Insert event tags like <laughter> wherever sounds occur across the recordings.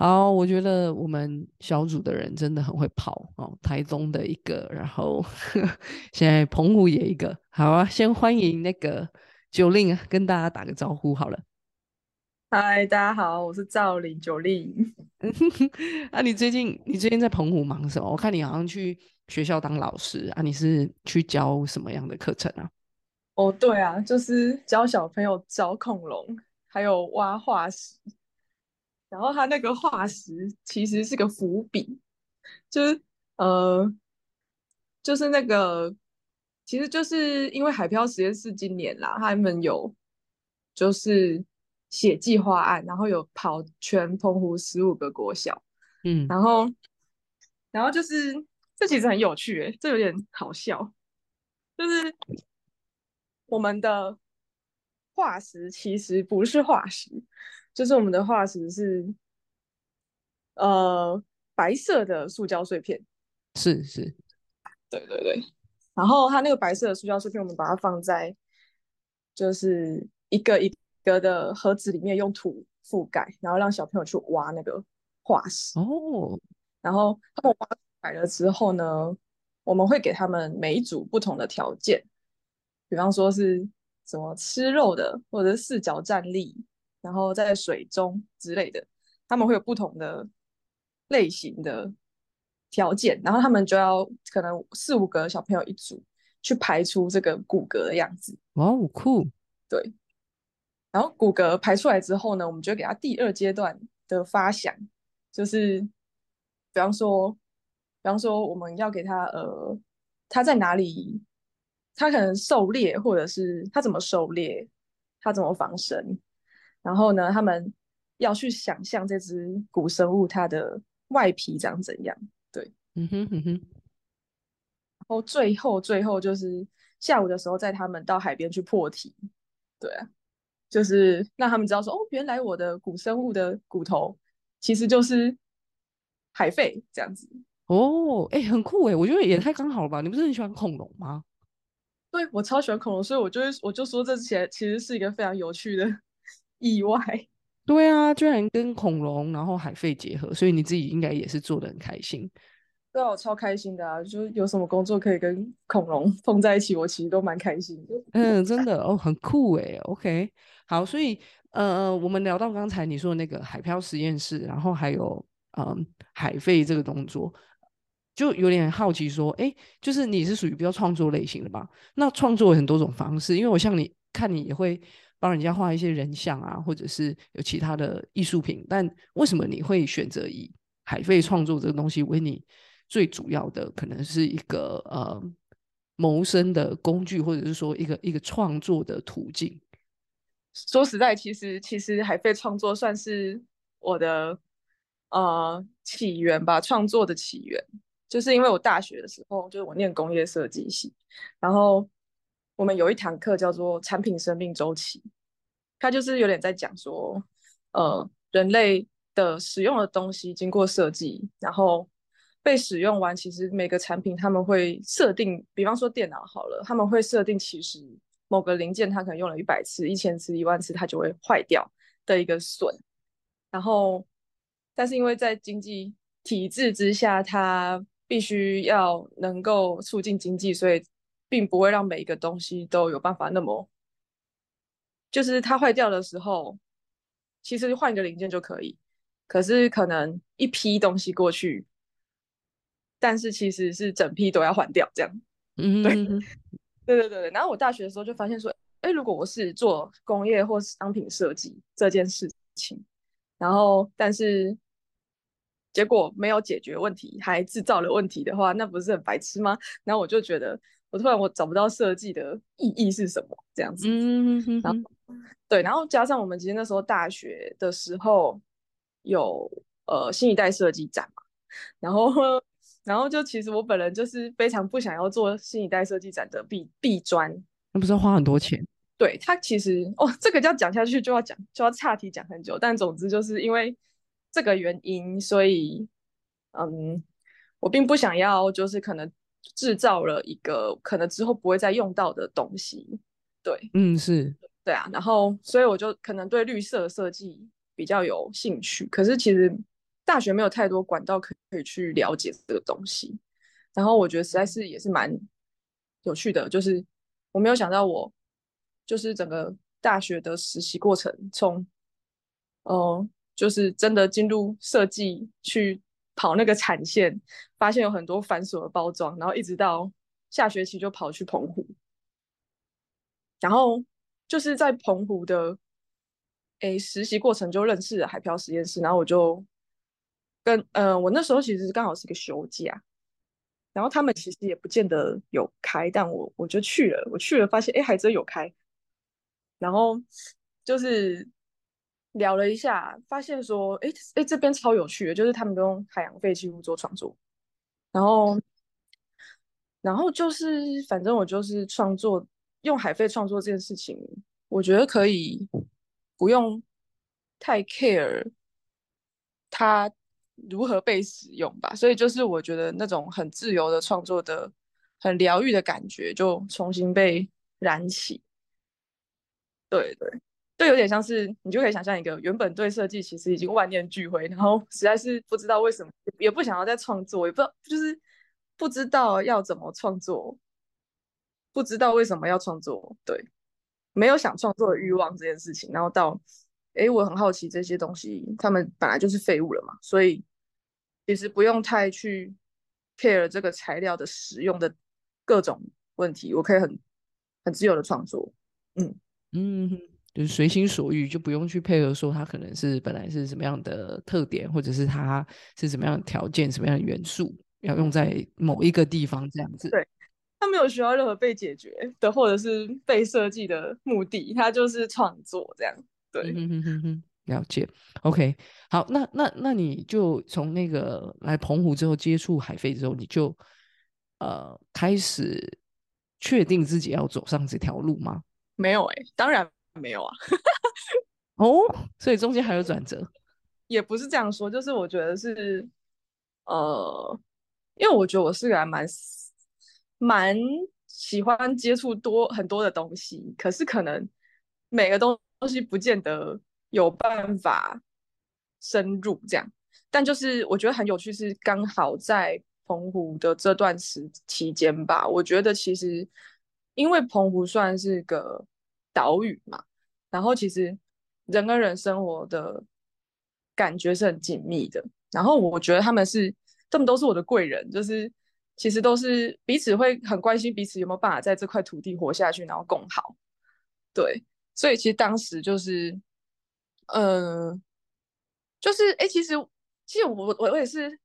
好，我觉得我们小组的人真的很会跑哦。台中的一个，然后 <laughs> 现在澎湖也一个。好啊，先欢迎那个九令跟大家打个招呼好了。嗨，大家好，我是赵玲九令。<laughs> 啊，你最近你最近在澎湖忙什么？我看你好像去学校当老师啊，你是去教什么样的课程啊？哦，对啊，就是教小朋友找恐龙，还有挖化石。然后他那个化石其实是个伏笔，就是呃，就是那个，其实就是因为海漂实验室今年啦，他们有就是写计划案，然后有跑全澎湖十五个国小，嗯，然后然后就是这其实很有趣诶，这有点好笑，就是我们的化石其实不是化石。就是我们的化石是，呃，白色的塑胶碎片，是是，对对对。然后它那个白色的塑胶碎片，我们把它放在就是一个一个的盒子里面，用土覆盖，然后让小朋友去挖那个化石。哦。然后他们挖出来了之后呢，我们会给他们每一组不同的条件，比方说是什么吃肉的，或者是四脚站立。然后在水中之类的，他们会有不同的类型的条件，然后他们就要可能四五个小朋友一组去排出这个骨骼的样子。哇，酷！对。然后骨骼排出来之后呢，我们就给他第二阶段的发想，就是比方说，比方说我们要给他呃，他在哪里，他可能狩猎，或者是他怎么狩猎，他怎么防身。然后呢，他们要去想象这只古生物它的外皮长怎样？对，嗯哼嗯哼。然后最后最后就是下午的时候，在他们到海边去破题，对啊，就是让他们知道说，哦，原来我的古生物的骨头其实就是海肺这样子。哦，哎，很酷哎，我觉得也太刚好了吧？你不是很喜欢恐龙吗？对，我超喜欢恐龙，所以我就我就说这些其实是一个非常有趣的。意外，<laughs> 对啊，居然跟恐龙然后海废结合，所以你自己应该也是做的很开心。对啊，我超开心的啊！就有什么工作可以跟恐龙 <laughs> 碰在一起，我其实都蛮开心的。嗯，真的哦，很酷哎。OK，好，所以呃，我们聊到刚才你说的那个海漂实验室，然后还有嗯海废这个动作，就有点好奇说，哎，就是你是属于比较创作类型的吧？那创作有很多种方式，因为我像你看你也会。帮人家画一些人像啊，或者是有其他的艺术品，但为什么你会选择以海费创作这个东西为你最主要的，可能是一个呃谋生的工具，或者是说一个一个创作的途径？说实在，其实其实海费创作算是我的呃起源吧，创作的起源，就是因为我大学的时候，就是我念工业设计系，然后。我们有一堂课叫做产品生命周期，它就是有点在讲说，呃，人类的使用的东西经过设计，然后被使用完，其实每个产品他们会设定，比方说电脑好了，他们会设定其实某个零件它可能用了一百次、一千次、一万次，它就会坏掉的一个损。然后，但是因为在经济体制之下，它必须要能够促进经济，所以。并不会让每一个东西都有办法那么，就是它坏掉的时候，其实换一个零件就可以。可是可能一批东西过去，但是其实是整批都要换掉这样。嗯，<laughs> 对，对对对对。然后我大学的时候就发现说，哎，如果我是做工业或商品设计这件事情，然后但是结果没有解决问题，还制造了问题的话，那不是很白痴吗？然后我就觉得。我突然我找不到设计的意义是什么这样子，嗯，然后对，然后加上我们其实那时候大学的时候有呃新一代设计展嘛，然后然后就其实我本人就是非常不想要做新一代设计展的壁壁砖，那不是要花很多钱？对，它其实哦这个要讲下去就要讲就要岔题讲很久，但总之就是因为这个原因，所以嗯，我并不想要就是可能。制造了一个可能之后不会再用到的东西，对，嗯，是对啊，然后所以我就可能对绿色设计比较有兴趣。可是其实大学没有太多管道可以去了解这个东西，然后我觉得实在是也是蛮有趣的，就是我没有想到我就是整个大学的实习过程，从哦，就是真的进入设计去跑那个产线，发现有很多繁琐的包装，然后一直到下学期就跑去澎湖，然后就是在澎湖的诶实习过程就认识了海漂实验室，然后我就跟呃我那时候其实刚好是个休假，然后他们其实也不见得有开，但我我就去了，我去了发现哎还真有开，然后就是聊了一下，发现说哎哎这边超有趣的，就是他们都用海洋废弃物做创作，然后然后就是反正我就是创作。用海费创作这件事情，我觉得可以不用太 care 它如何被使用吧。所以就是我觉得那种很自由的创作的、很疗愈的感觉，就重新被燃起。对对，就有点像是你就可以想象一个原本对设计其实已经万念俱灰，然后实在是不知道为什么，也不想要再创作，也不知道就是不知道要怎么创作。不知道为什么要创作，对，没有想创作的欲望这件事情，然后到，哎，我很好奇这些东西，他们本来就是废物了嘛，所以其实不用太去 care 这个材料的使用的各种问题，我可以很很自由的创作，嗯。嗯，就是随心所欲，就不用去配合说它可能是本来是什么样的特点，或者是它是什么样的条件、什么样的元素要用在某一个地方这样子，对。他没有需要任何被解决的，或者是被设计的目的，他就是创作这样。对，了解。OK，好，那那那你就从那个来澎湖之后接触海飞之后，你就呃开始确定自己要走上这条路吗？没有哎，当然没有啊。<laughs> 哦，所以中间还有转折？也不是这样说，就是我觉得是呃，因为我觉得我是个还蛮。蛮喜欢接触多很多的东西，可是可能每个东东西不见得有办法深入这样。但就是我觉得很有趣，是刚好在澎湖的这段时期间吧。我觉得其实因为澎湖算是个岛屿嘛，然后其实人跟人生活的感觉是很紧密的。然后我觉得他们是他们都是我的贵人，就是。其实都是彼此会很关心彼此有没有办法在这块土地活下去，然后共好。对，所以其实当时就是，嗯，就是哎，其实其实我我我也是，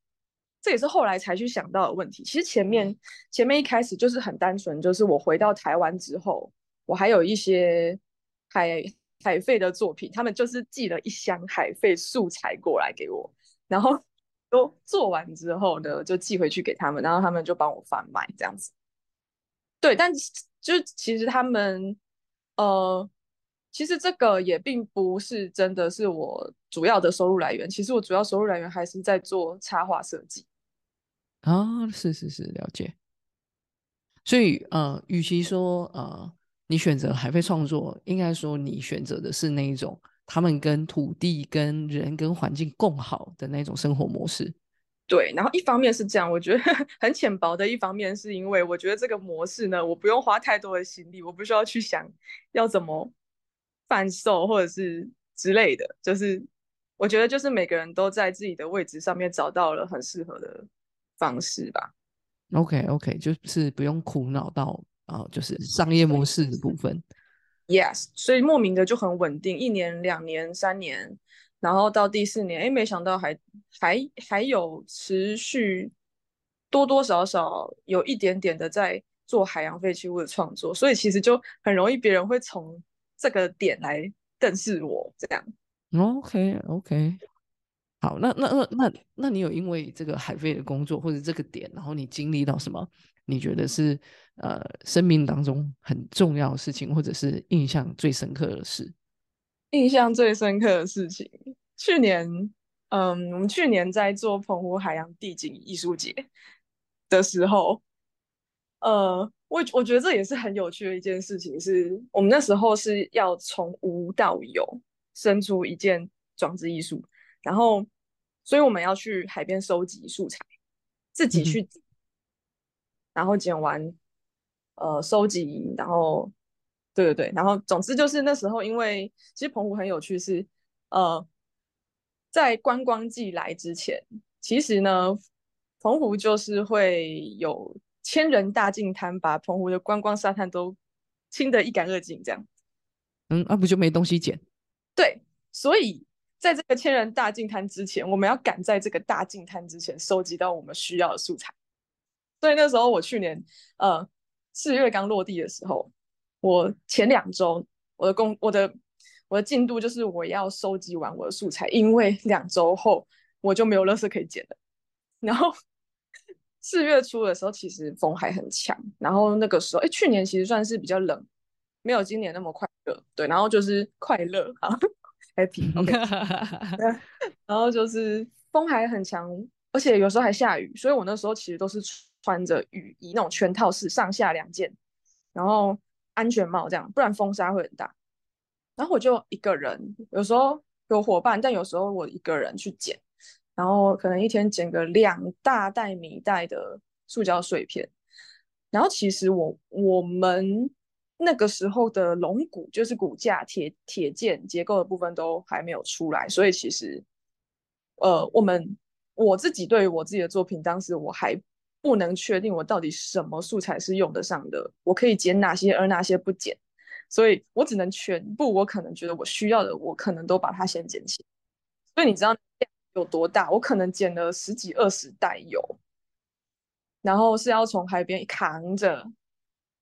这也是后来才去想到的问题。其实前面前面一开始就是很单纯，就是我回到台湾之后，我还有一些海海费的作品，他们就是寄了一箱海费素材过来给我，然后。<laughs> 都做完之后呢，就寄回去给他们，然后他们就帮我贩卖这样子。对，但就其实他们，呃，其实这个也并不是真的是我主要的收入来源。其实我主要收入来源还是在做插画设计。啊，是是是，了解。所以呃，与其说呃，你选择海飞创作，应该说你选择的是那一种。他们跟土地、跟人、跟环境共好的那种生活模式，对。然后一方面是这样，我觉得 <laughs> 很浅薄的；一方面是因为我觉得这个模式呢，我不用花太多的心力，我不需要去想要怎么贩售或者是之类的。就是我觉得，就是每个人都在自己的位置上面找到了很适合的方式吧。OK，OK，就是不用苦恼到啊，就是商业模式的部分。Yes，所以莫名的就很稳定，一年、两年、三年，然后到第四年，哎，没想到还还还有持续多多少少有一点点的在做海洋废弃物的创作，所以其实就很容易别人会从这个点来认识我这样。OK，OK，好，那那那那那你有因为这个海飞的工作或者这个点，然后你经历到什么？你觉得是呃生命当中很重要的事情，或者是印象最深刻的事？印象最深刻的事情，去年，嗯，我们去年在做澎湖海洋地景艺术节的时候，呃，我我觉得这也是很有趣的一件事情，是我们那时候是要从无到有生出一件装置艺术，然后所以我们要去海边收集素材，自己去，然后剪完，呃，收集，然后，对对对，然后总之就是那时候，因为其实澎湖很有趣，是呃，在观光季来之前，其实呢，澎湖就是会有千人大净滩，把澎湖的观光沙滩都清得一干二净，这样。嗯，那不就没东西捡？对，所以在这个千人大净滩之前，我们要赶在这个大净滩之前收集到我们需要的素材。所以那时候我去年呃四月刚落地的时候，我前两周我的工我的我的进度就是我要收集完我的素材，因为两周后我就没有垃圾可以捡了。然后四月初的时候，其实风还很强，然后那个时候哎，去年其实算是比较冷。没有今年那么快乐，对，然后就是快乐啊，happy，OK，<laughs> <laughs> 然后就是风还很强，而且有时候还下雨，所以我那时候其实都是穿着雨衣那种全套式，上下两件，然后安全帽这样，不然风沙会很大。然后我就一个人，有时候有伙伴，但有时候我一个人去捡，然后可能一天捡个两大袋米袋的塑胶碎片，然后其实我我们。那个时候的龙骨就是骨架、铁铁件结构的部分都还没有出来，所以其实，呃，我们我自己对于我自己的作品，当时我还不能确定我到底什么素材是用得上的，我可以剪哪些，而哪些不剪，所以我只能全部我可能觉得我需要的，我可能都把它先剪起。所以你知道有多大？我可能剪了十几二十袋油，然后是要从海边扛着。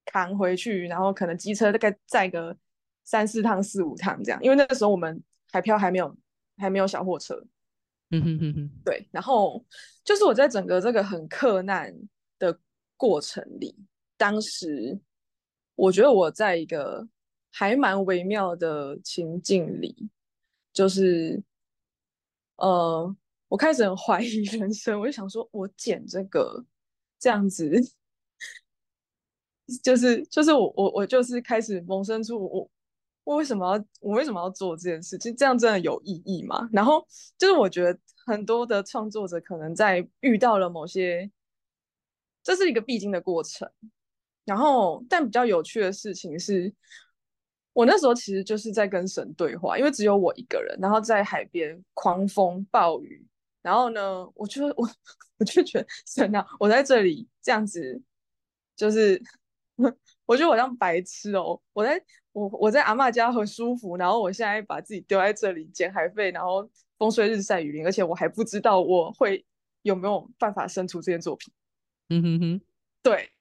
扛回去，然后可能机车大概载个三四趟、四五趟这样，因为那个时候我们海漂还没有还没有小货车。嗯哼哼哼，对。然后就是我在整个这个很困难的过程里，当时我觉得我在一个还蛮微妙的情境里，就是呃，我开始很怀疑人生，我就想说，我剪这个这样子。就是就是我我我就是开始萌生出我我为什么要我为什么要做这件事？其实这样真的有意义吗？然后就是我觉得很多的创作者可能在遇到了某些，这是一个必经的过程。然后但比较有趣的事情是，我那时候其实就是在跟神对话，因为只有我一个人，然后在海边狂风暴雨，然后呢，我就我 <laughs> 我就觉得神啊，我在这里这样子就是。<laughs> 我觉得我像白痴哦！我在我我在阿妈家很舒服，然后我现在把自己丢在这里捡海费，然后风吹日晒雨淋，而且我还不知道我会有没有办法生出这件作品。嗯哼哼，对。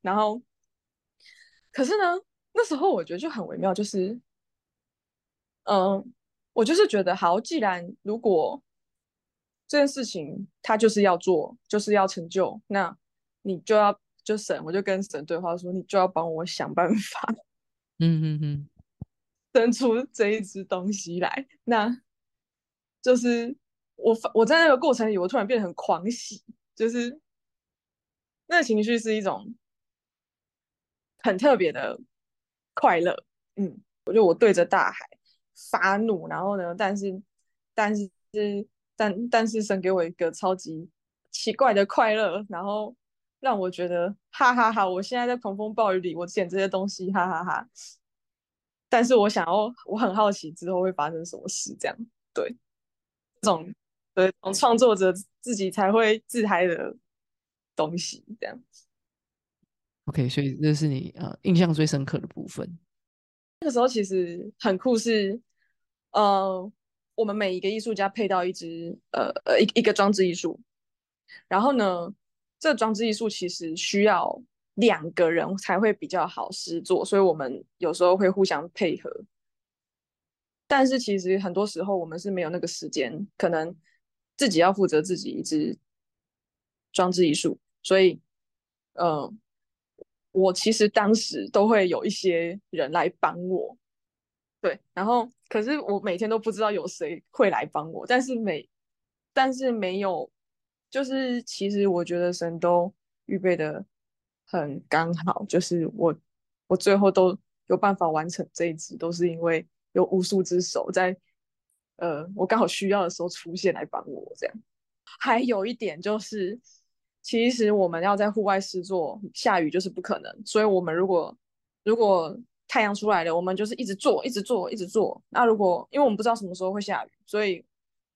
然后，可是呢，那时候我觉得就很微妙，就是，嗯，我就是觉得好，既然如果这件事情他就是要做，就是要成就，那你就要。就神，我就跟神对话说：“你就要帮我想办法，嗯嗯嗯，<laughs> 生出这一只东西来。”那就是我，我在那个过程里，我突然变得很狂喜，就是那情绪是一种很特别的快乐。嗯，我觉得我对着大海发怒，然后呢，但是，但是，但但是神给我一个超级奇怪的快乐，然后。让我觉得哈哈哈！我现在在狂风暴雨里，我捡这些东西，哈哈哈。但是我想要，我很好奇之后会发生什么事，这样对，这种对，创作者自己才会自嗨的东西，这样。OK，所以这是你呃印象最深刻的部分。那个时候其实很酷，是呃，我们每一个艺术家配到一支呃呃一一个装置艺术，然后呢。这装置艺术其实需要两个人才会比较好施作，所以我们有时候会互相配合。但是其实很多时候我们是没有那个时间，可能自己要负责自己一支装置艺术，所以，呃，我其实当时都会有一些人来帮我，对，然后可是我每天都不知道有谁会来帮我，但是每但是没有。就是其实我觉得神都预备的很刚好，就是我我最后都有办法完成这一支，都是因为有无数只手在呃，我刚好需要的时候出现来帮我这样。还有一点就是，其实我们要在户外试做，下雨就是不可能。所以，我们如果如果太阳出来了，我们就是一直做，一直做，一直做。那如果因为我们不知道什么时候会下雨，所以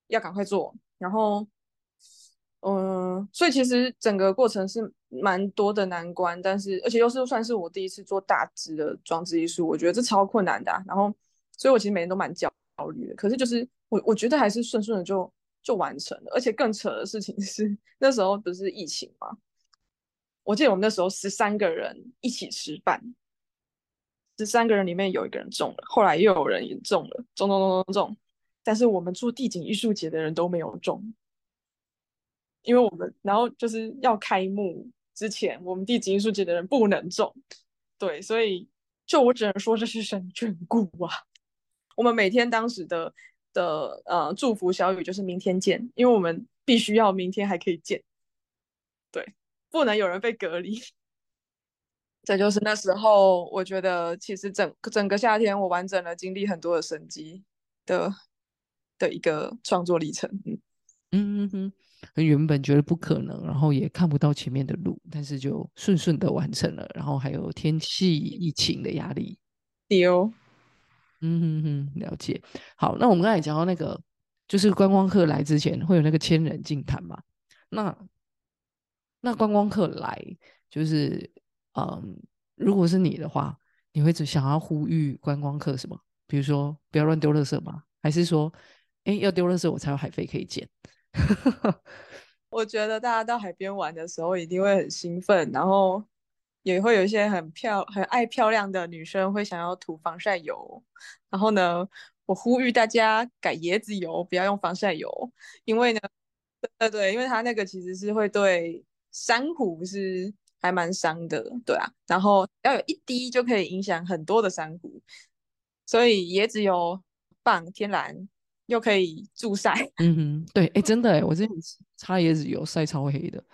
要赶快做。然后，嗯，所以其实整个过程是蛮多的难关，但是而且又是算是我第一次做大只的装置艺术，我觉得这超困难的。然后，所以我其实每天都蛮焦虑的。可是就是我我觉得还是顺顺的就。就完成了，而且更扯的事情是，那时候不是疫情吗？我记得我们那时候十三个人一起吃饭，十三个人里面有一个人中了，后来又有人也中了，中中中中中，但是我们做地景艺术节的人都没有中，因为我们然后就是要开幕之前，我们地景艺术节的人不能中，对，所以就我只能说这是神眷顾啊，我们每天当时的。的呃祝福小雨就是明天见，因为我们必须要明天还可以见，对，不能有人被隔离。这就是那时候我觉得其实整整个夏天我完整的经历很多的神迹的的一个创作历程。嗯嗯嗯，原本觉得不可能，然后也看不到前面的路，但是就顺顺的完成了。然后还有天气疫情的压力，丢。嗯哼哼，了解。好，那我们刚才讲到那个，就是观光客来之前会有那个千人竞谈嘛？那那观光客来，就是嗯，如果是你的话，你会想要呼吁观光客什么？比如说不要乱丢垃圾吗？还是说，哎，要丢垃圾我才有海费可以捡？<laughs> 我觉得大家到海边玩的时候一定会很兴奋，然后。也会有一些很漂、很爱漂亮的女生会想要涂防晒油，然后呢，我呼吁大家改椰子油，不要用防晒油，因为呢，对对，因为它那个其实是会对珊瑚是还蛮伤的，对啊，然后要有一滴就可以影响很多的珊瑚，所以椰子油棒天然又可以助晒，<laughs> 嗯哼，对，哎，真的哎，我之前擦椰子油晒超黑的。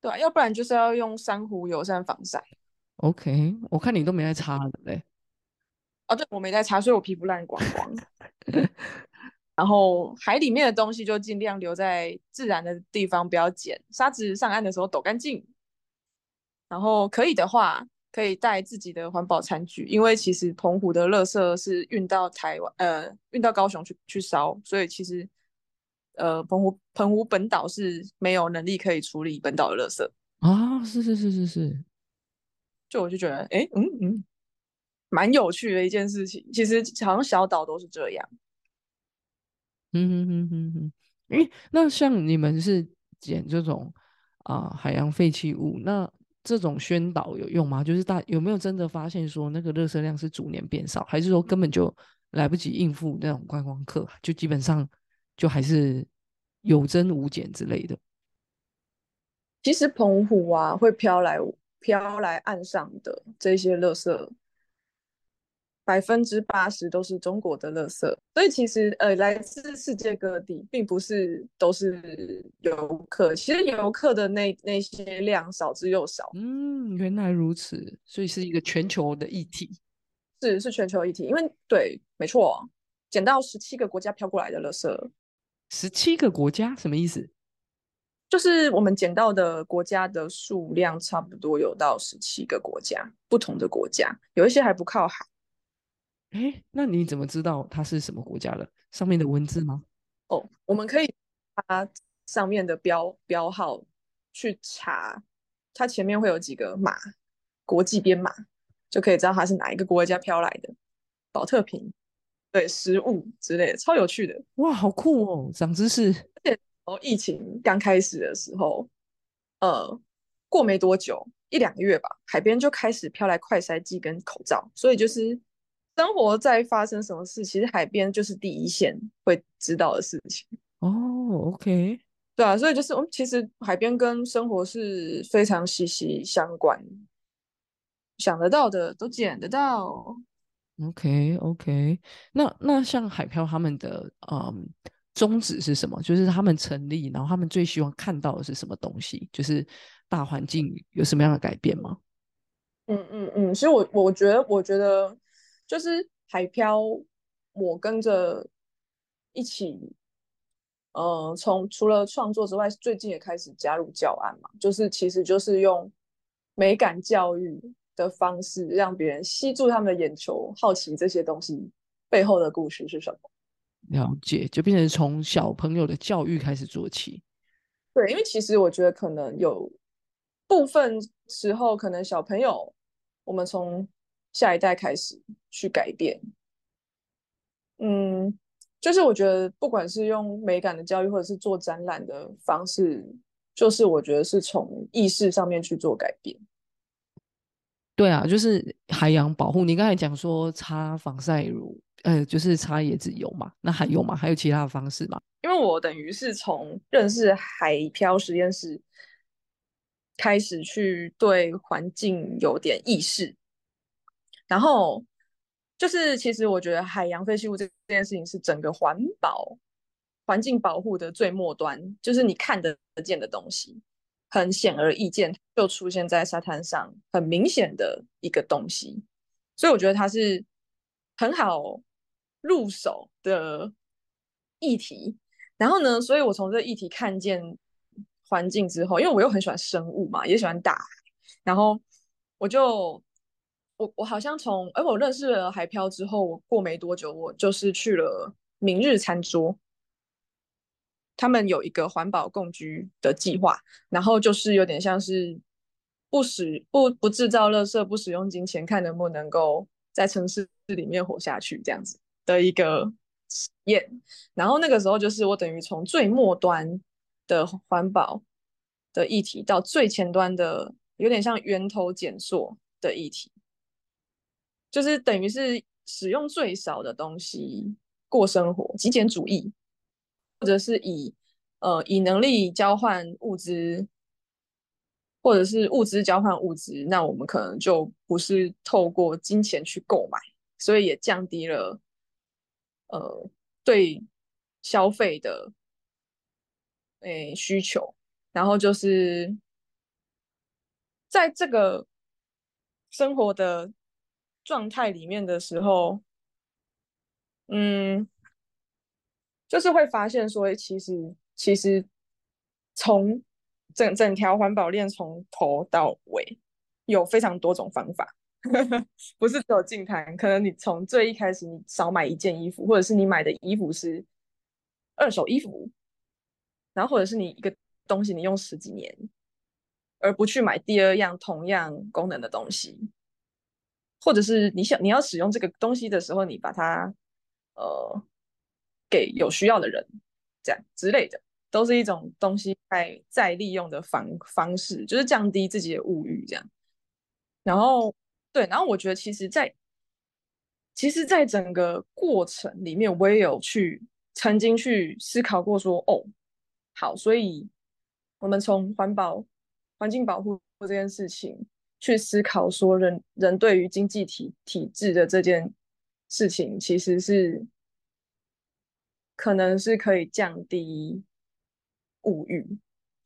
对啊，要不然就是要用珊瑚友善防晒。OK，我看你都没在擦的嘞。哦，对，我没在擦，所以我皮肤烂光光。<laughs> 然后海里面的东西就尽量留在自然的地方，不要捡。沙子上岸的时候抖干净。然后可以的话，可以带自己的环保餐具，因为其实澎湖的垃圾是运到台湾，呃，运到高雄去去烧，所以其实。呃，澎湖澎湖本岛是没有能力可以处理本岛的垃圾啊，是是是是是，就我就觉得，哎，嗯嗯，蛮有趣的一件事情。其实好像小岛都是这样。嗯哼哼哼哼，哎，那像你们是捡这种啊海洋废弃物，那这种宣导有用吗？就是大有没有真的发现说那个垃圾量是逐年变少，还是说根本就来不及应付那种观光客，就基本上？就还是有增无减之类的。其实澎湖啊，会飘来飘来岸上的这些垃圾，百分之八十都是中国的垃圾。所以其实呃，来自世界各地，并不是都是游客。其实游客的那那些量少之又少。嗯，原来如此，所以是一个全球的议题。是是全球议题，因为对，没错，捡到十七个国家飘过来的垃圾。十七个国家什么意思？就是我们捡到的国家的数量差不多有到十七个国家，不同的国家，有一些还不靠海。哎，那你怎么知道它是什么国家的？上面的文字吗？哦，我们可以它上面的标标号去查，它前面会有几个码，国际编码，就可以知道它是哪一个国家飘来的。保特瓶。对食物之类的，超有趣的哇，好酷哦，长知识。而且哦，疫情刚开始的时候，呃，过没多久，一两个月吧，海边就开始飘来快筛剂跟口罩，所以就是生活在发生什么事，其实海边就是第一线会知道的事情。哦，OK，对啊，所以就是我们其实海边跟生活是非常息息相关，想得到的都捡得到。OK，OK，那那像海漂他们的嗯宗旨是什么？就是他们成立，然后他们最希望看到的是什么东西？就是大环境有什么样的改变吗？嗯嗯嗯，其实我我觉得，我觉得就是海漂，我跟着一起，呃，从除了创作之外，最近也开始加入教案嘛，就是其实就是用美感教育的方式，让别人吸住他们的眼球，好奇这些东西背后的故事是什么。了解，就变成从小朋友的教育开始做起。对，因为其实我觉得可能有部分时候，可能小朋友，我们从下一代开始去改变。嗯，就是我觉得不管是用美感的教育，或者是做展览的方式，就是我觉得是从意识上面去做改变。对啊，就是海洋保护。你刚才讲说擦防晒乳，呃，就是擦椰子油嘛，那还有吗？还有其他的方式吗？因为我等于是从认识海漂实验室开始去对环境有点意识，然后就是其实我觉得海洋废弃物这这件事情是整个环保环境保护的最末端，就是你看得见的东西。很显而易见，就出现在沙滩上，很明显的一个东西，所以我觉得它是很好入手的议题。然后呢，所以我从这议题看见环境之后，因为我又很喜欢生物嘛，也喜欢大海，然后我就我我好像从哎，我认识了海漂之后，我过没多久，我就是去了明日餐桌。他们有一个环保共居的计划，然后就是有点像是不使不不制造垃圾，不使用金钱，看能不能够在城市里面活下去这样子的一个实验。然后那个时候就是我等于从最末端的环保的议题，到最前端的有点像源头减塑的议题，就是等于是使用最少的东西过生活，极简主义。或者是以呃以能力交换物资，或者是物资交换物资，那我们可能就不是透过金钱去购买，所以也降低了呃对消费的诶需求。然后就是在这个生活的状态里面的时候，嗯。就是会发现说，其实其实从整整条环保链从头到尾有非常多种方法，<laughs> 不是只有净滩。可能你从最一开始你少买一件衣服，或者是你买的衣服是二手衣服，然后或者是你一个东西你用十几年，而不去买第二样同样功能的东西，或者是你想你要使用这个东西的时候，你把它呃。给有需要的人，这样之类的，都是一种东西在再利用的方方式，就是降低自己的物欲这样。然后，对，然后我觉得其实，在其实，在整个过程里面，我也有去曾经去思考过，说，哦，好，所以我们从环保、环境保护这件事情去思考，说人人对于经济体体制的这件事情，其实是。可能是可以降低物欲，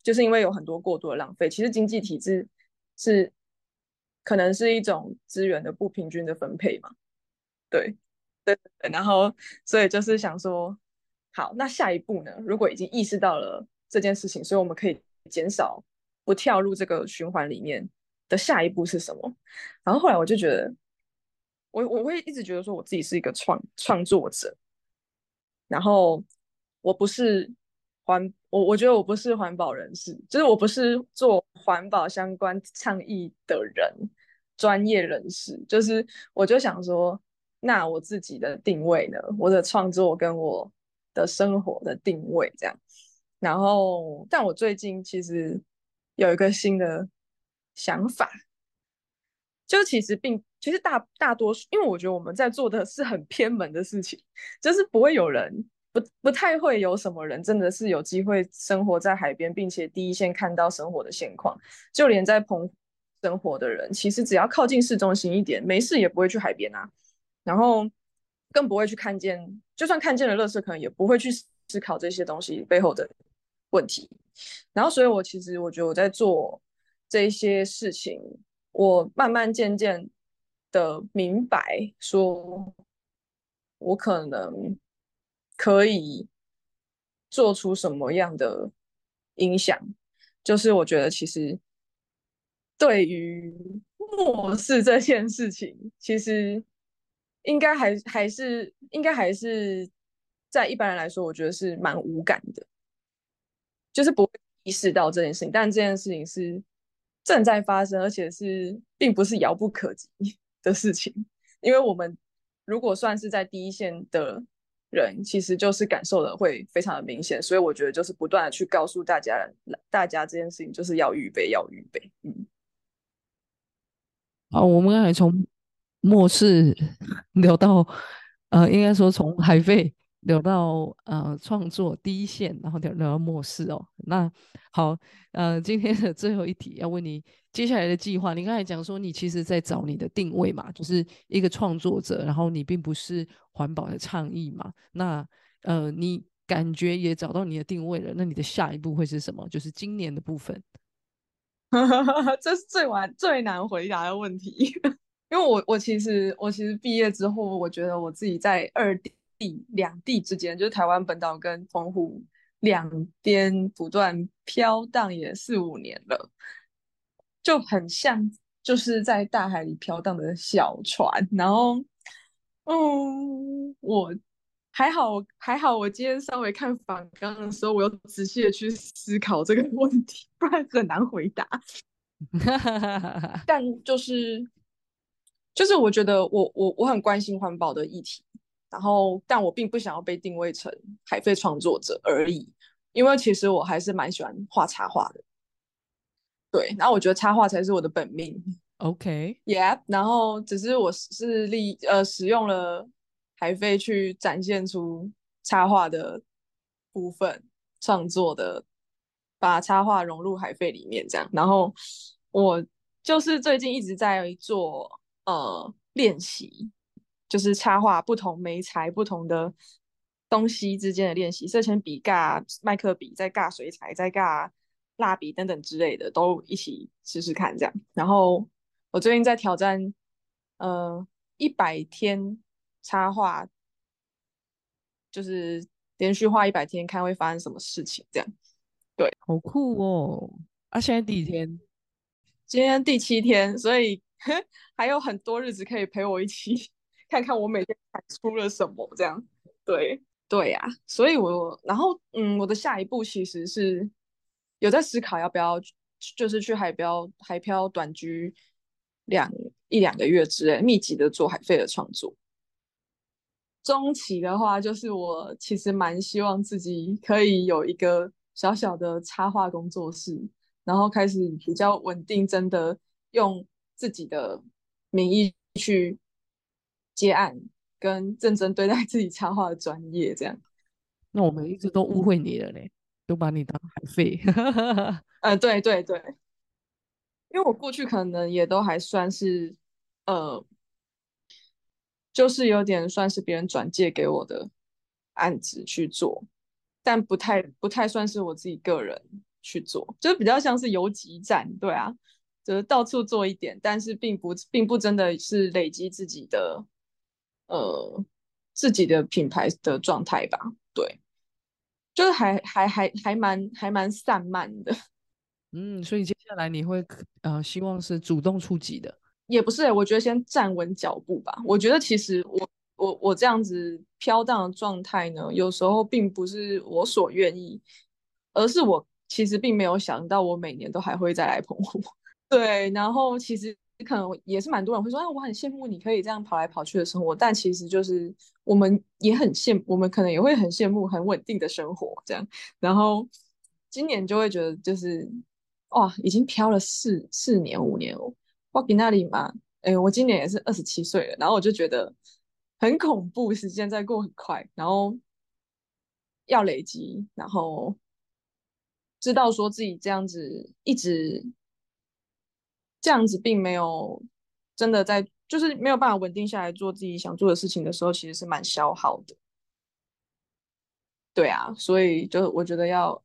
就是因为有很多过度的浪费。其实经济体制是可能是一种资源的不平均的分配嘛？对，对对。然后，所以就是想说，好，那下一步呢？如果已经意识到了这件事情，所以我们可以减少不跳入这个循环里面的下一步是什么？然后后来我就觉得，我我会一直觉得说，我自己是一个创创作者。然后我不是环，我我觉得我不是环保人士，就是我不是做环保相关倡议的人，专业人士。就是我就想说，那我自己的定位呢？我的创作跟我的生活的定位这样。然后，但我最近其实有一个新的想法，就其实并。其实大大多数，因为我觉得我们在做的是很偏门的事情，就是不会有人不不太会有什么人真的是有机会生活在海边，并且第一线看到生活的现况。就连在澎生活的人，其实只要靠近市中心一点，没事也不会去海边啊。然后更不会去看见，就算看见了乐色，可能也不会去思考这些东西背后的问题。然后，所以我其实我觉得我在做这些事情，我慢慢渐渐。的明白，说我可能可以做出什么样的影响。就是我觉得其实对于漠视这件事情，其实应该还还是应该还是在一般人来说，我觉得是蛮无感的，就是不会意识到这件事情。但这件事情是正在发生，而且是并不是遥不可及 <laughs> 的事情。因为我们如果算是在第一线的人，其实就是感受的会非常的明显。所以我觉得就是不断的去告诉大家，大家这件事情就是要预备，要预备。嗯。好，我们刚才从末世 <laughs> 聊到，呃，应该说从海费聊到呃创作第一线，然后聊聊到末世哦。那好，呃，今天的最后一题要问你接下来的计划。你刚才讲说你其实在找你的定位嘛，就是一个创作者，然后你并不是环保的倡议嘛。那呃，你感觉也找到你的定位了，那你的下一步会是什么？就是今年的部分。<laughs> 这是最晚最难回答的问题，<laughs> 因为我我其实我其实毕业之后，我觉得我自己在二地两地之间，就是台湾本岛跟澎湖两边不断飘荡也四五年了，就很像就是在大海里飘荡的小船。然后，嗯，我。还好，还好，我今天稍微看反纲的时候，我有仔细的去思考这个问题，<laughs> 不然很难回答。<laughs> 但就是，就是我觉得我我我很关心环保的议题，然后但我并不想要被定位成海费创作者而已，因为其实我还是蛮喜欢画插画的。对，然后我觉得插画才是我的本命。OK，Yeah，然后只是我是利呃使用了。海飞去展现出插画的部分创作的，把插画融入海费里面，这样。然后我就是最近一直在做呃练习，就是插画不同媒材不同的东西之间的练习，色铅笔尬麦克笔，再尬水彩，再尬蜡笔等等之类的，都一起试试看这样。然后我最近在挑战呃一百天。插画就是连续画一百天，看会发生什么事情。这样，对，好酷哦！啊，现在第几天？今天第七天，所以 <laughs> 还有很多日子可以陪我一起看看我每天产出了什么。这样，对，对呀。所以我，然后，嗯，我的下一步其实是有在思考要不要，就是去海漂海漂短居两一两个月之类，密集的做海费的创作。中期的话，就是我其实蛮希望自己可以有一个小小的插画工作室，然后开始比较稳定，真的用自己的名义去接案，跟认真对待自己插画的专业，这样。那我们一直都误会你了嘞，都把你当海费。<laughs> 呃，对对对，因为我过去可能也都还算是，呃。就是有点算是别人转借给我的案子去做，但不太不太算是我自己个人去做，就是比较像是游击战，对啊，就是到处做一点，但是并不并不真的是累积自己的呃自己的品牌的状态吧，对，就是还还还还蛮还蛮散漫的，<laughs> 嗯，所以接下来你会呃希望是主动出击的。也不是，我觉得先站稳脚步吧。我觉得其实我我我这样子飘荡的状态呢，有时候并不是我所愿意，而是我其实并没有想到我每年都还会再来澎湖。<laughs> 对，然后其实可能也是蛮多人会说，哎，我很羡慕你可以这样跑来跑去的生活，但其实就是我们也很羡，我们可能也会很羡慕很稳定的生活这样。然后今年就会觉得就是，哇，已经飘了四四年五年哦。我给那里嘛，哎，我今年也是二十七岁了，然后我就觉得很恐怖，时间在过很快，然后要累积，然后知道说自己这样子一直这样子，并没有真的在，就是没有办法稳定下来做自己想做的事情的时候，其实是蛮消耗的。对啊，所以就我觉得要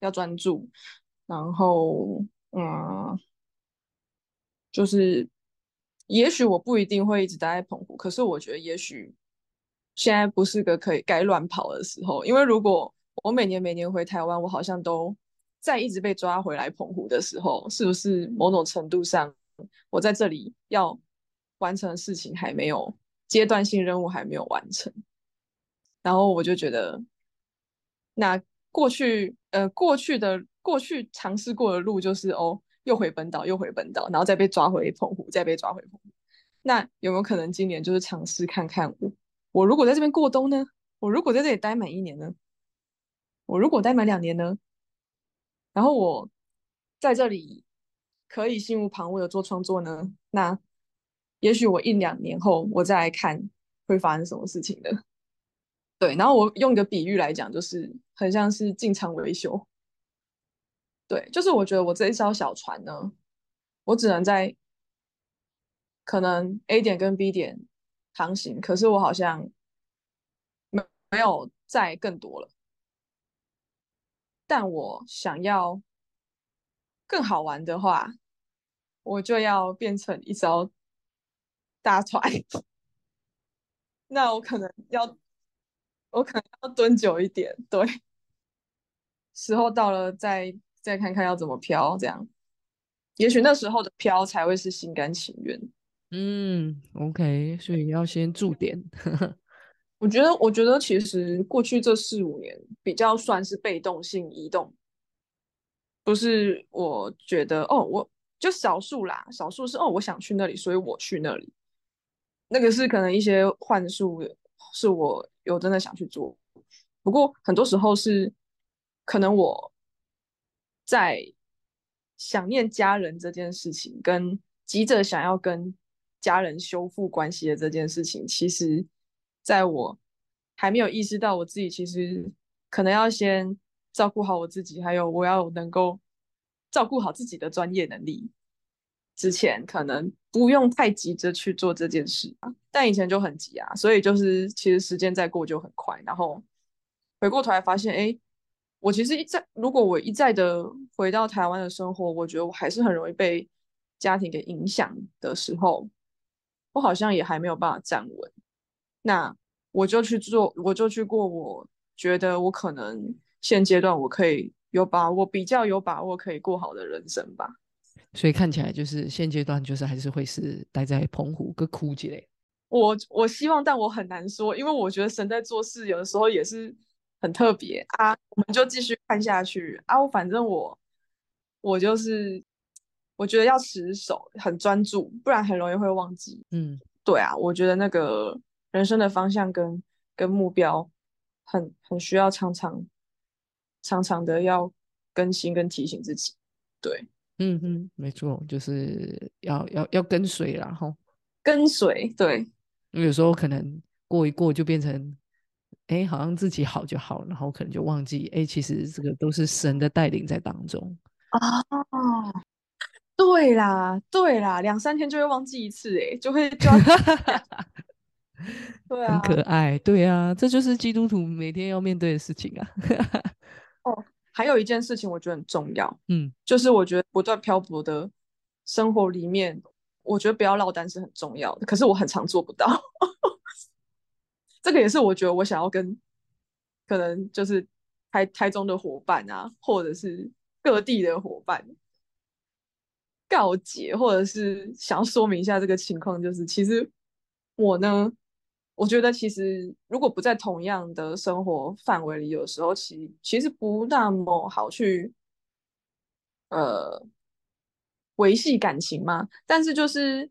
要专注，然后嗯。就是，也许我不一定会一直待在澎湖，可是我觉得也许现在不是个可以该乱跑的时候，因为如果我每年每年回台湾，我好像都在一直被抓回来澎湖的时候，是不是某种程度上，我在这里要完成的事情还没有阶段性任务还没有完成，然后我就觉得，那过去呃过去的过去尝试过的路就是哦，又回本岛又回本岛，然后再被抓回澎湖，再被抓回澎湖。那有没有可能今年就是尝试看看我？我如果在这边过冬呢？我如果在这里待满一年呢？我如果待满两年呢？然后我在这里可以心无旁骛的做创作呢？那也许我一两年后我再来看会发生什么事情的。对，然后我用一个比喻来讲，就是很像是进场维修。对，就是我觉得我这一艘小船呢，我只能在可能 A 点跟 B 点。航行，可是我好像没没有载更多了，但我想要更好玩的话，我就要变成一艘大船，<laughs> 那我可能要我可能要蹲久一点，对，时候到了再再看看要怎么漂，这样，也许那时候的漂才会是心甘情愿。嗯，OK，所以要先驻点。我觉得，我觉得其实过去这四五年比较算是被动性移动，不是我觉得哦，我就少数啦，少数是哦，我想去那里，所以我去那里。那个是可能一些幻术，是我有真的想去做。不过很多时候是可能我在想念家人这件事情，跟急着想要跟。家人修复关系的这件事情，其实在我还没有意识到我自己其实可能要先照顾好我自己，还有我要能够照顾好自己的专业能力之前，可能不用太急着去做这件事啊。但以前就很急啊，所以就是其实时间再过就很快。然后回过头来发现，哎，我其实一再如果我一再的回到台湾的生活，我觉得我还是很容易被家庭给影响的时候。我好像也还没有办法站稳，那我就去做，我就去过。我觉得我可能现阶段我可以有把握，比较有把握可以过好的人生吧。所以看起来就是现阶段就是还是会是待在澎湖个枯竭。我我希望，但我很难说，因为我觉得神在做事有的时候也是很特别啊。我们就继续看下去啊。我反正我我就是。我觉得要持守，很专注，不然很容易会忘记。嗯，对啊，我觉得那个人生的方向跟跟目标，很很需要常常常常的要更新跟提醒自己。对，嗯嗯，没错，就是要要要跟随，然后跟随。对，有时候可能过一过就变成，哎，好像自己好就好，然后可能就忘记，哎，其实这个都是神的带领在当中。哦。对啦，对啦，两三天就会忘记一次，哎，就会就要，<laughs> <laughs> 对啊，很可爱，对啊，这就是基督徒每天要面对的事情啊。<laughs> 哦，还有一件事情我觉得很重要，嗯，就是我觉得不断漂泊的生活里面，我觉得不要落单是很重要的，可是我很常做不到。<laughs> 这个也是我觉得我想要跟可能就是台台中的伙伴啊，或者是各地的伙伴。告解，或者是想要说明一下这个情况，就是其实我呢，我觉得其实如果不在同样的生活范围里，有时候其其实不那么好去呃维系感情嘛。但是就是，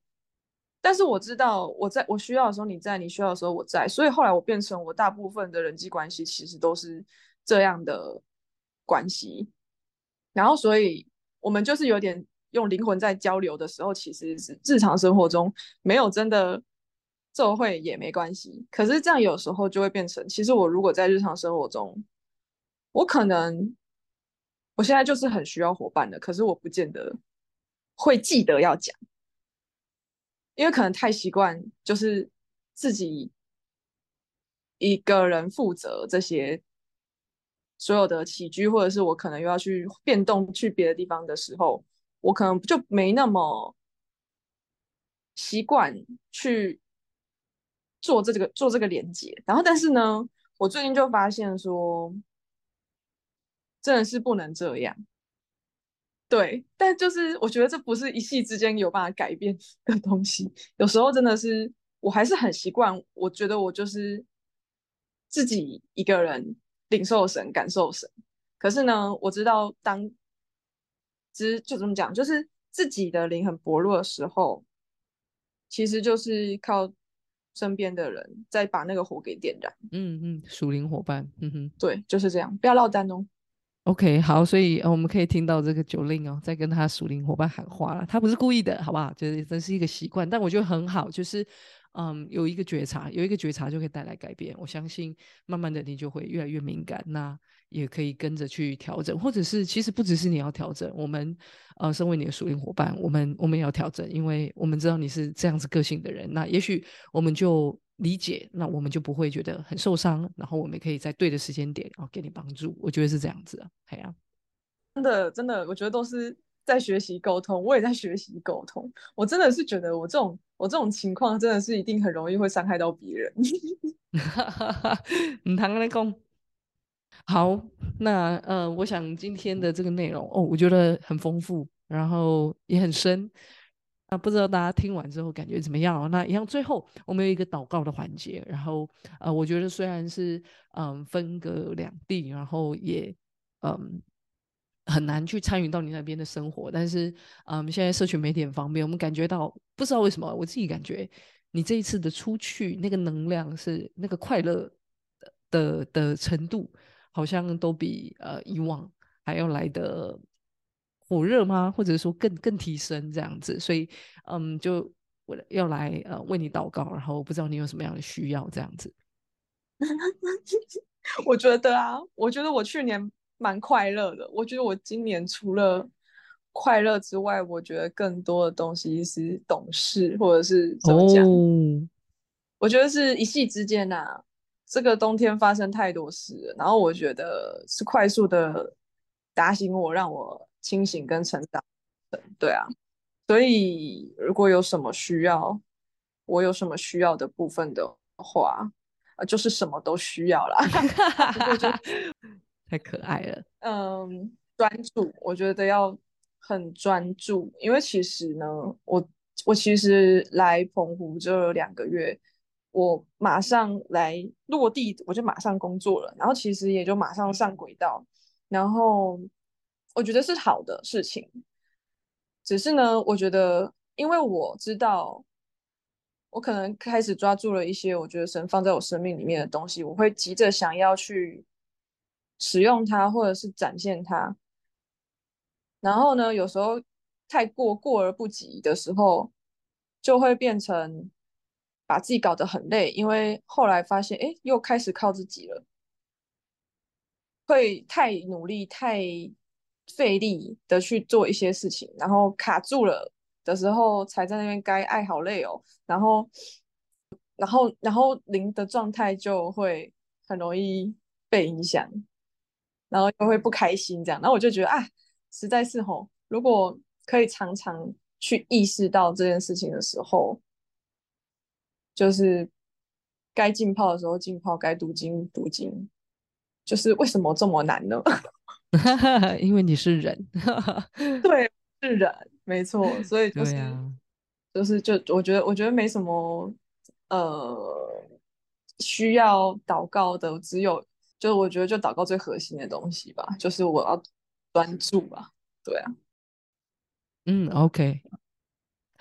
但是我知道我在我需要的时候你在，你需要的时候我在，所以后来我变成我大部分的人际关系其实都是这样的关系，然后所以我们就是有点。用灵魂在交流的时候，其实是日常生活中没有真的奏会也没关系。可是这样有时候就会变成，其实我如果在日常生活中，我可能我现在就是很需要伙伴的，可是我不见得会记得要讲，因为可能太习惯就是自己一个人负责这些所有的起居，或者是我可能又要去变动去别的地方的时候。我可能就没那么习惯去做这个做这个连接。然后，但是呢，我最近就发现说，真的是不能这样。对，但就是我觉得这不是一夕之间有办法改变的东西。有时候真的是，我还是很习惯。我觉得我就是自己一个人领受神、感受神。可是呢，我知道当，其实就这么讲，就是自己的灵很薄弱的时候，其实就是靠身边的人再把那个火给点燃。嗯嗯，属灵伙伴，嗯哼，对，就是这样，不要落单哦。OK，好，所以呃，我们可以听到这个九令哦，在跟他属灵伙伴喊话了。他不是故意的，好不好？就是这是一个习惯，但我觉得很好，就是嗯，有一个觉察，有一个觉察就可以带来改变。我相信，慢慢的你就会越来越敏感，那也可以跟着去调整，或者是其实不只是你要调整，我们呃，身为你的属灵伙伴，我们我们也要调整，因为我们知道你是这样子个性的人，那也许我们就。理解，那我们就不会觉得很受伤，然后我们可以在对的时间点，然后给你帮助。我觉得是这样子啊，哎呀，真的真的，我觉得都是在学习沟通，我也在学习沟通。我真的是觉得我这种我这种情况真的是一定很容易会伤害到别人。<laughs> 你谈个工。好，那呃，我想今天的这个内容哦，我觉得很丰富，然后也很深。那不知道大家听完之后感觉怎么样？那一样，最后我们有一个祷告的环节。然后，呃，我觉得虽然是嗯分隔两地，然后也嗯很难去参与到你那边的生活，但是嗯现在社群媒体很方便，我们感觉到不知道为什么，我自己感觉你这一次的出去那个能量是那个快乐的的程度，好像都比呃以往还要来的。火热吗？或者说更更提升这样子，所以嗯，就我要来呃为你祷告，然后不知道你有什么样的需要这样子。<laughs> 我觉得啊，我觉得我去年蛮快乐的。我觉得我今年除了快乐之外，我觉得更多的东西是懂事，或者是怎么讲？我觉得是一夕之间呐，这个冬天发生太多事，然后我觉得是快速的打醒我，让我。清醒跟成长，对啊，所以如果有什么需要，我有什么需要的部分的话，呃，就是什么都需要啦。<laughs> <laughs> 太可爱了。嗯，专注，我觉得要很专注，因为其实呢，我我其实来澎湖这两个月，我马上来落地，我就马上工作了，然后其实也就马上上轨道，然后。我觉得是好的事情，只是呢，我觉得，因为我知道，我可能开始抓住了一些我觉得神放在我生命里面的东西，我会急着想要去使用它，或者是展现它。然后呢，有时候太过过而不及的时候，就会变成把自己搞得很累，因为后来发现，哎，又开始靠自己了，会太努力，太。费力的去做一些事情，然后卡住了的时候，才在那边该爱好累哦，然后，然后，然后灵的状态就会很容易被影响，然后又会不开心这样，然后我就觉得啊，实在是吼，如果可以常常去意识到这件事情的时候，就是该浸泡的时候浸泡，该读经读经，就是为什么这么难呢？<laughs> <laughs> 因为你是人，<laughs> 对，是人，没错，所以就是，就是就我觉得，我觉得没什么，呃，需要祷告的，只有，就我觉得就祷告最核心的东西吧，就是我要专注吧，对啊，嗯，OK。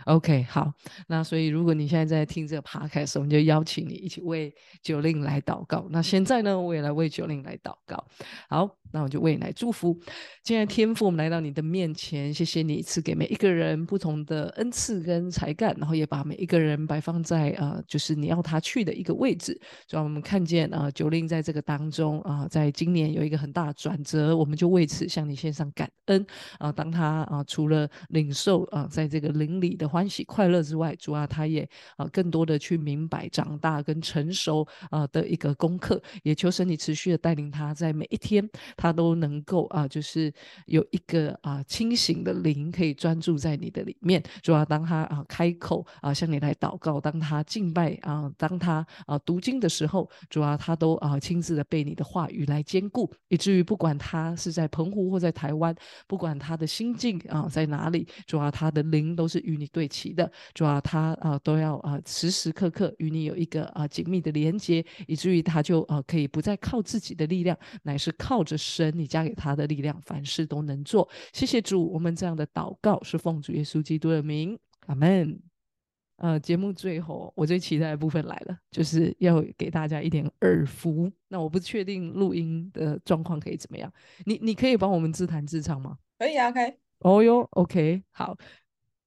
OK，好，那所以如果你现在在听这个爬开的时候我们就邀请你一起为九令来祷告。那现在呢，我也来为九令来祷告。好，那我就为你来祝福。今天天父，我们来到你的面前，谢谢你赐给每一个人不同的恩赐跟才干，然后也把每一个人摆放在呃，就是你要他去的一个位置。让我们看见啊，九令在这个当中啊，在今年有一个很大的转折，我们就为此向你献上感恩啊。当他啊，除了领受啊，在这个灵里的。欢喜快乐之外，主啊，他也啊更多的去明白、长大跟成熟啊的一个功课。也求神你持续的带领他，在每一天他都能够啊，就是有一个啊清醒的灵可以专注在你的里面。主要当他啊开口啊向你来祷告，当他敬拜啊，当他啊读经的时候，主要他都啊亲自的被你的话语来兼顾，以至于不管他是在澎湖或在台湾，不管他的心境啊在哪里，主要他的灵都是与你对齐的。主要他啊都要啊时时刻刻与你有一个啊紧密的连接，以至于他就啊可以不再靠自己的力量，乃是靠着神你加给他的力量，凡事都能做。谢谢主，我们这样的祷告是奉主耶稣基督的名，阿门。呃，节目最后我最期待的部分来了，就是要给大家一点耳福。那我不确定录音的状况可以怎么样，你你可以帮我们自弹自唱吗？可以啊，可以。哦哟，OK，好。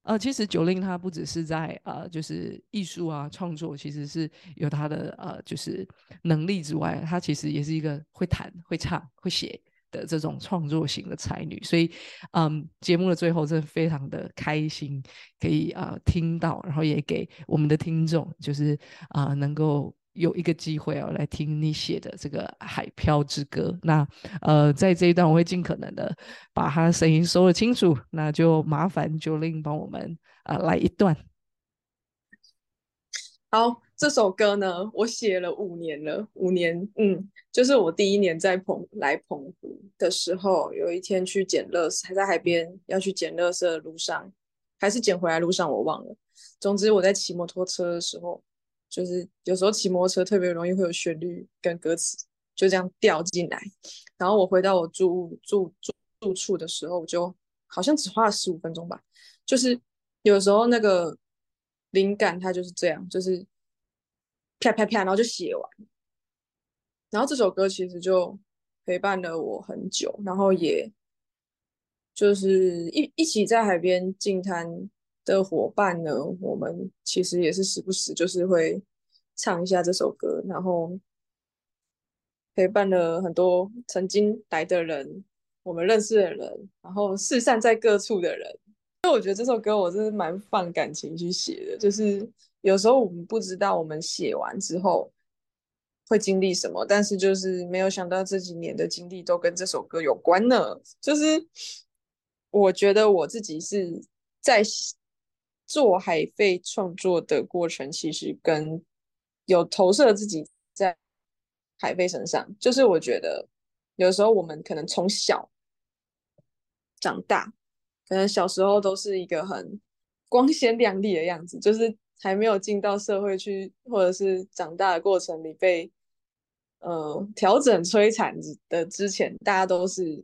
呃，其实九令她不只是在呃，就是艺术啊创作，其实是有她的呃，就是能力之外，她其实也是一个会弹、会唱、会写的这种创作型的才女。所以，嗯，节目的最后真的非常的开心，可以啊听到，然后也给我们的听众，就是啊能够。有一个机会哦，来听你写的这个《海漂之歌》。那呃，在这一段我会尽可能的把他的声音收的清楚。那就麻烦 Jolin 帮我们啊来一段。好，这首歌呢，我写了五年了，五年，嗯，就是我第一年在澎来澎湖的时候，有一天去捡垃圾，还在海边要去捡垃圾的路上，还是捡回来路上，我忘了。总之我在骑摩托车的时候。就是有时候骑摩托车特别容易会有旋律跟歌词就这样掉进来，然后我回到我住住住住处的时候，我就好像只花了十五分钟吧。就是有时候那个灵感它就是这样，就是啪啪啪，然后就写完。然后这首歌其实就陪伴了我很久，然后也就是一一起在海边静滩。的伙伴呢？我们其实也是时不时就是会唱一下这首歌，然后陪伴了很多曾经来的人，我们认识的人，然后四散在各处的人。所以我觉得这首歌我真是蛮放感情去写的，就是有时候我们不知道我们写完之后会经历什么，但是就是没有想到这几年的经历都跟这首歌有关呢。就是我觉得我自己是在。做海费创作的过程，其实跟有投射自己在海费身上。就是我觉得有时候我们可能从小长大，可能小时候都是一个很光鲜亮丽的样子，就是还没有进到社会去，或者是长大的过程里被呃调整摧残的之前，大家都是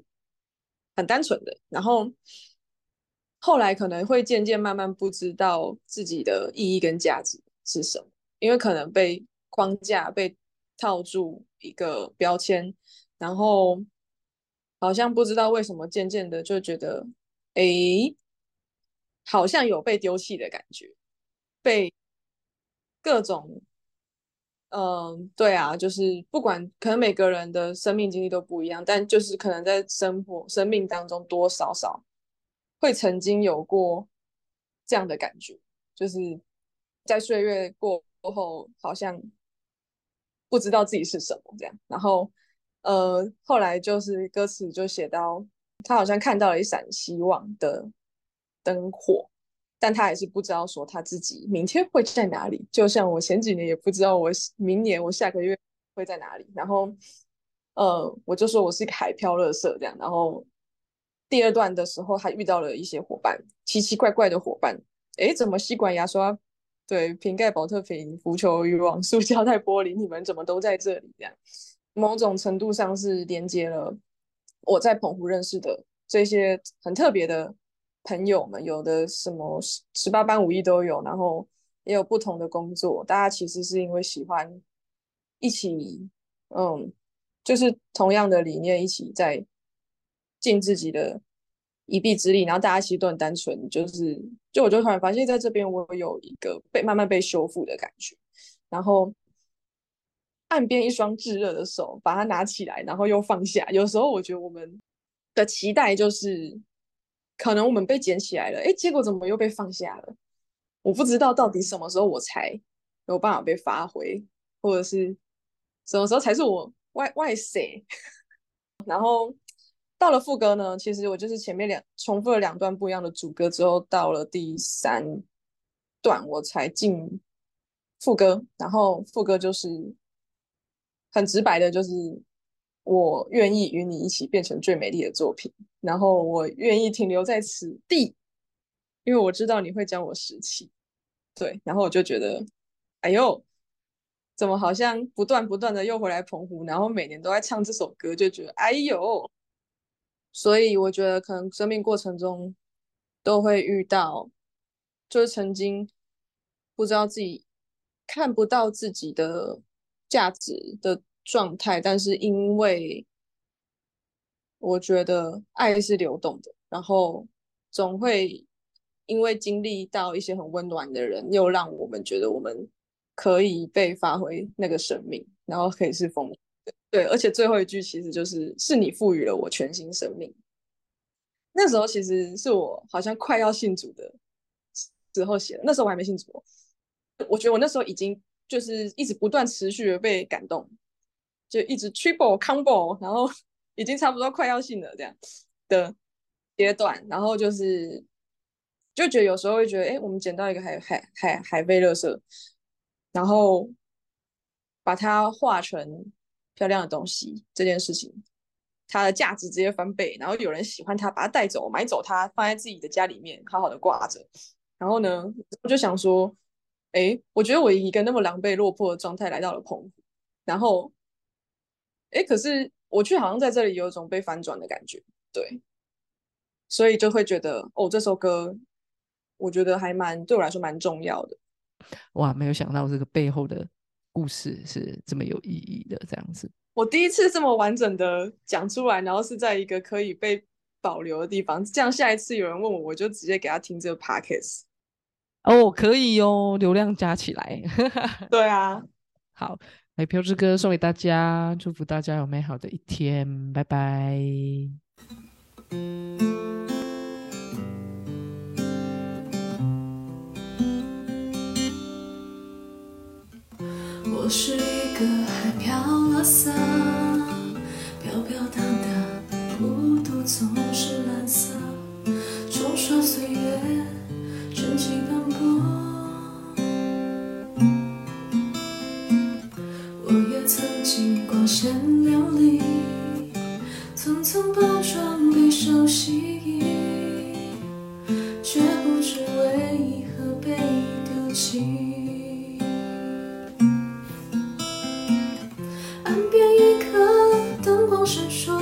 很单纯的，然后。后来可能会渐渐慢慢不知道自己的意义跟价值是什么，因为可能被框架被套住一个标签，然后好像不知道为什么渐渐的就觉得，哎，好像有被丢弃的感觉，被各种，嗯，对啊，就是不管可能每个人的生命经历都不一样，但就是可能在生活生命当中多少少。会曾经有过这样的感觉，就是在岁月过后，好像不知道自己是什么这样。然后，呃，后来就是歌词就写到，他好像看到了一闪希望的灯火，但他还是不知道说他自己明天会在哪里。就像我前几年也不知道我明年我下个月会在哪里。然后，呃，我就说我是一个海漂乐色这样。然后。第二段的时候，还遇到了一些伙伴，奇奇怪怪的伙伴。哎，怎么吸管、牙刷、对瓶盖、保特瓶、浮球、渔网、塑胶袋、玻璃，你们怎么都在这里？这样，某种程度上是连接了我在澎湖认识的这些很特别的朋友们，有的什么十八般武艺都有，然后也有不同的工作。大家其实是因为喜欢一起，嗯，就是同样的理念，一起在。尽自己的一臂之力，然后大家其实都很单纯，就是，就我就突然发现，在这边我有一个被慢慢被修复的感觉，然后岸边一双炙热的手把它拿起来，然后又放下。有时候我觉得我们的期待就是，可能我们被捡起来了，哎，结果怎么又被放下了？我不知道到底什么时候我才有办法被发挥，或者是什么时候才是我外外 <laughs> 谁？<laughs> 然后到了副歌呢，其实我就是前面两重复了两段不一样的主歌之后，到了第三段我才进副歌，然后副歌就是很直白的，就是我愿意与你一起变成最美丽的作品，然后我愿意停留在此地，因为我知道你会将我拾起。对，然后我就觉得，哎呦，怎么好像不断不断的又回来澎湖，然后每年都在唱这首歌，就觉得哎呦，所以我觉得可能生命过程中都会遇到，就是曾经不知道自己看不到自己的价值的状态，但是因为我觉得爱是流动的，然后总会。因为经历到一些很温暖的人，又让我们觉得我们可以被发挥那个生命，然后可以是丰的。对，而且最后一句其实就是是你赋予了我全新生命。那时候其实是我好像快要信主的时候写的，那时候我还没信主。我觉得我那时候已经就是一直不断持续的被感动，就一直 triple combo，然后 <laughs> 已经差不多快要信了这样的阶段，然后就是。就觉得有时候会觉得，哎，我们捡到一个海海海海贝乐色，然后把它画成漂亮的东西，这件事情它的价值直接翻倍。然后有人喜欢它，把它带走，买走它，放在自己的家里面，好好的挂着。然后呢，我就想说，哎，我觉得我以一个那么狼狈落魄的状态来到了澎湖，然后，哎，可是我却好像在这里有一种被翻转的感觉，对，所以就会觉得，哦，这首歌。我觉得还蛮对我来说蛮重要的，哇！没有想到这个背后的故事是这么有意义的，这样子。我第一次这么完整的讲出来，然后是在一个可以被保留的地方，这样下一次有人问我，我就直接给他听这个 podcast。哦，可以哦，流量加起来。<laughs> 对啊，好，来飘之歌送给大家，祝福大家有美好的一天，拜拜。是一个海漂垃圾，飘飘荡荡，孤独总是蓝色，冲刷岁月，沉寂斑驳。我也曾经光鲜亮丽，层层包装备受吸引，却不知为何被丢弃。是说